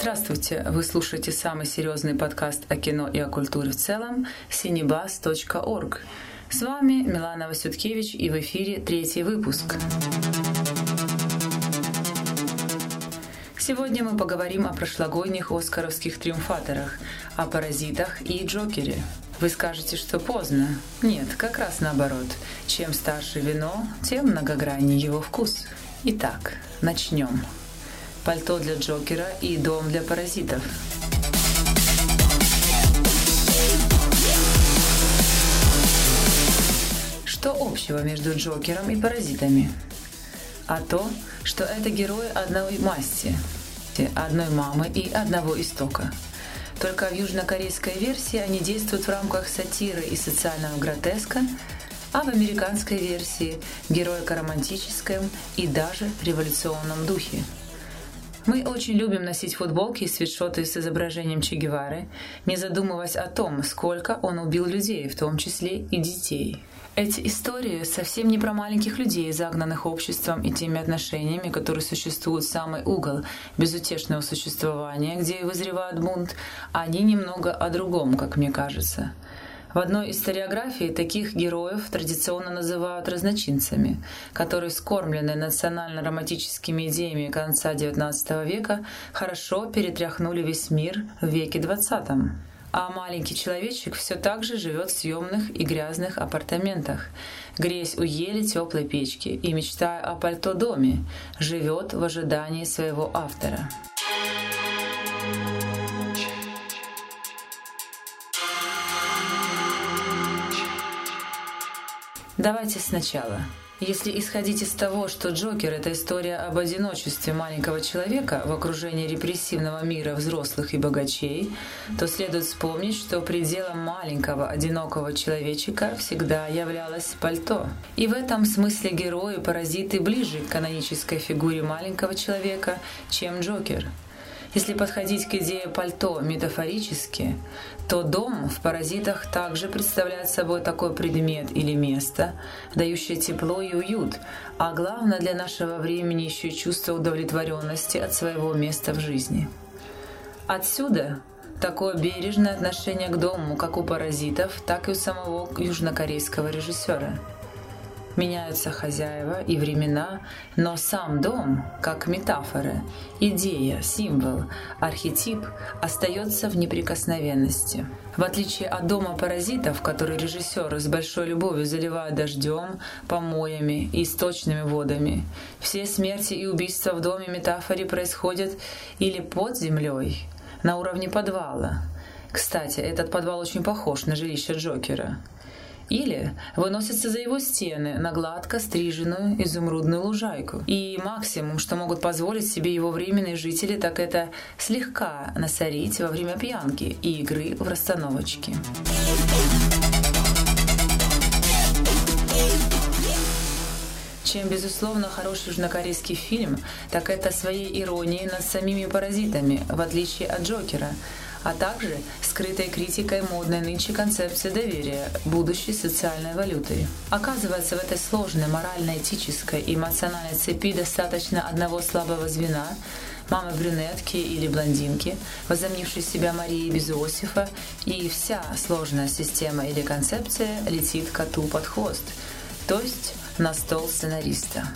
Здравствуйте! Вы слушаете самый серьезный подкаст о кино и о культуре в целом cinebus.org. С вами Милана Васюткевич и в эфире третий выпуск. Сегодня мы поговорим о прошлогодних оскаровских триумфаторах, о «Паразитах» и «Джокере». Вы скажете, что поздно. Нет, как раз наоборот. Чем старше вино, тем многограннее его вкус. Итак, начнем. Пальто для Джокера и дом для паразитов. Что общего между Джокером и паразитами? А то, что это герои одной масти, одной мамы и одного истока. Только в южнокорейской версии они действуют в рамках сатиры и социального гротеска, а в американской версии – героико-романтическом и даже революционном духе. Мы очень любим носить футболки и свитшоты с изображением Че Гевары, не задумываясь о том, сколько он убил людей, в том числе и детей. Эти истории совсем не про маленьких людей, загнанных обществом и теми отношениями, которые существуют в самый угол безутешного существования, где и вызревает бунт, они немного о другом, как мне кажется. В одной историографии таких героев традиционно называют разночинцами, которые, скормленные национально-романтическими идеями конца XIX века, хорошо перетряхнули весь мир в веке XX а маленький человечек все так же живет в съемных и грязных апартаментах, греясь у ели теплой печки и мечтая о пальто-доме, живет в ожидании своего автора. Давайте сначала. Если исходить из того, что Джокер – это история об одиночестве маленького человека в окружении репрессивного мира взрослых и богачей, то следует вспомнить, что пределом маленького одинокого человечика всегда являлось пальто. И в этом смысле герои-паразиты ближе к канонической фигуре маленького человека, чем Джокер – если подходить к идее пальто метафорически, то дом в паразитах также представляет собой такой предмет или место, дающее тепло и уют, а главное для нашего времени еще чувство удовлетворенности от своего места в жизни. Отсюда такое бережное отношение к дому как у паразитов, так и у самого южнокорейского режиссера – меняются хозяева и времена, но сам дом, как метафора, идея, символ, архетип остается в неприкосновенности. В отличие от дома паразитов, который режиссер с большой любовью заливает дождем, помоями и источными водами, все смерти и убийства в доме метафоре происходят или под землей, на уровне подвала. Кстати, этот подвал очень похож на жилище Джокера или выносятся за его стены на гладко стриженную изумрудную лужайку. И максимум, что могут позволить себе его временные жители, так это слегка насорить во время пьянки и игры в расстановочки. Чем, безусловно, хороший южнокорейский фильм, так это своей иронией над самими паразитами, в отличие от Джокера – а также скрытой критикой модной нынче концепции доверия, будущей социальной валютой. Оказывается, в этой сложной морально-этической и эмоциональной цепи достаточно одного слабого звена, мамы брюнетки или блондинки, возомнившей себя Марией без Иосифа, и вся сложная система или концепция летит коту под хвост, то есть на стол сценариста.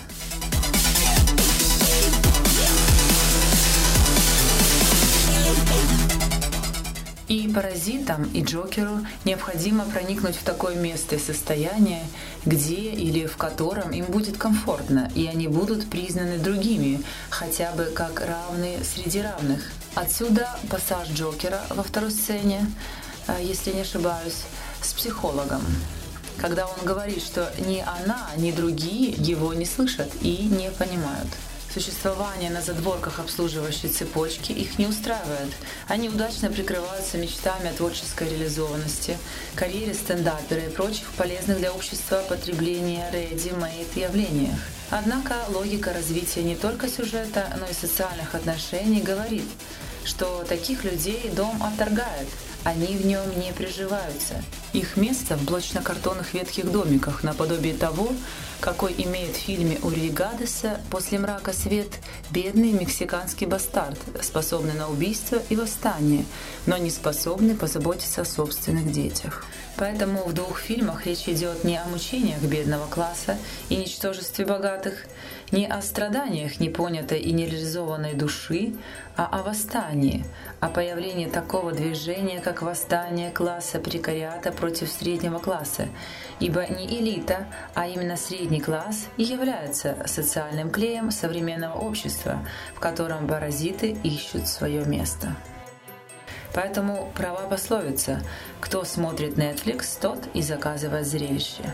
И паразитам, и Джокеру необходимо проникнуть в такое место и состояние, где или в котором им будет комфортно, и они будут признаны другими, хотя бы как равные среди равных. Отсюда пассаж Джокера во второй сцене, э, если не ошибаюсь, с психологом когда он говорит, что ни она, ни другие его не слышат и не понимают. Существование на задворках обслуживающей цепочки их не устраивает. Они удачно прикрываются мечтами о творческой реализованности, карьере стендапера и прочих полезных для общества потребления ready-made явлениях. Однако логика развития не только сюжета, но и социальных отношений говорит, что таких людей дом отторгает, они в нем не приживаются. Их место в блочно-картонных ветхих домиках, наподобие того, какой имеет в фильме Ури Гадеса «После мрака свет» бедный мексиканский бастард, способный на убийство и восстание, но не способный позаботиться о собственных детях. Поэтому в двух фильмах речь идет не о мучениях бедного класса и ничтожестве богатых, не о страданиях непонятой и нереализованной души, а о восстании, о появлении такого движения, как восстание класса прекариата против среднего класса, ибо не элита, а именно средний класс и является социальным клеем современного общества, в котором паразиты ищут свое место. Поэтому права пословица «Кто смотрит Netflix, тот и заказывает зрелище».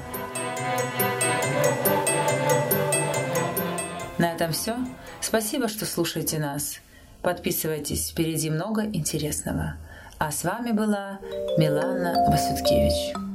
На этом все. Спасибо, что слушаете нас. Подписывайтесь, впереди много интересного. А с вами была Милана Васюткевич.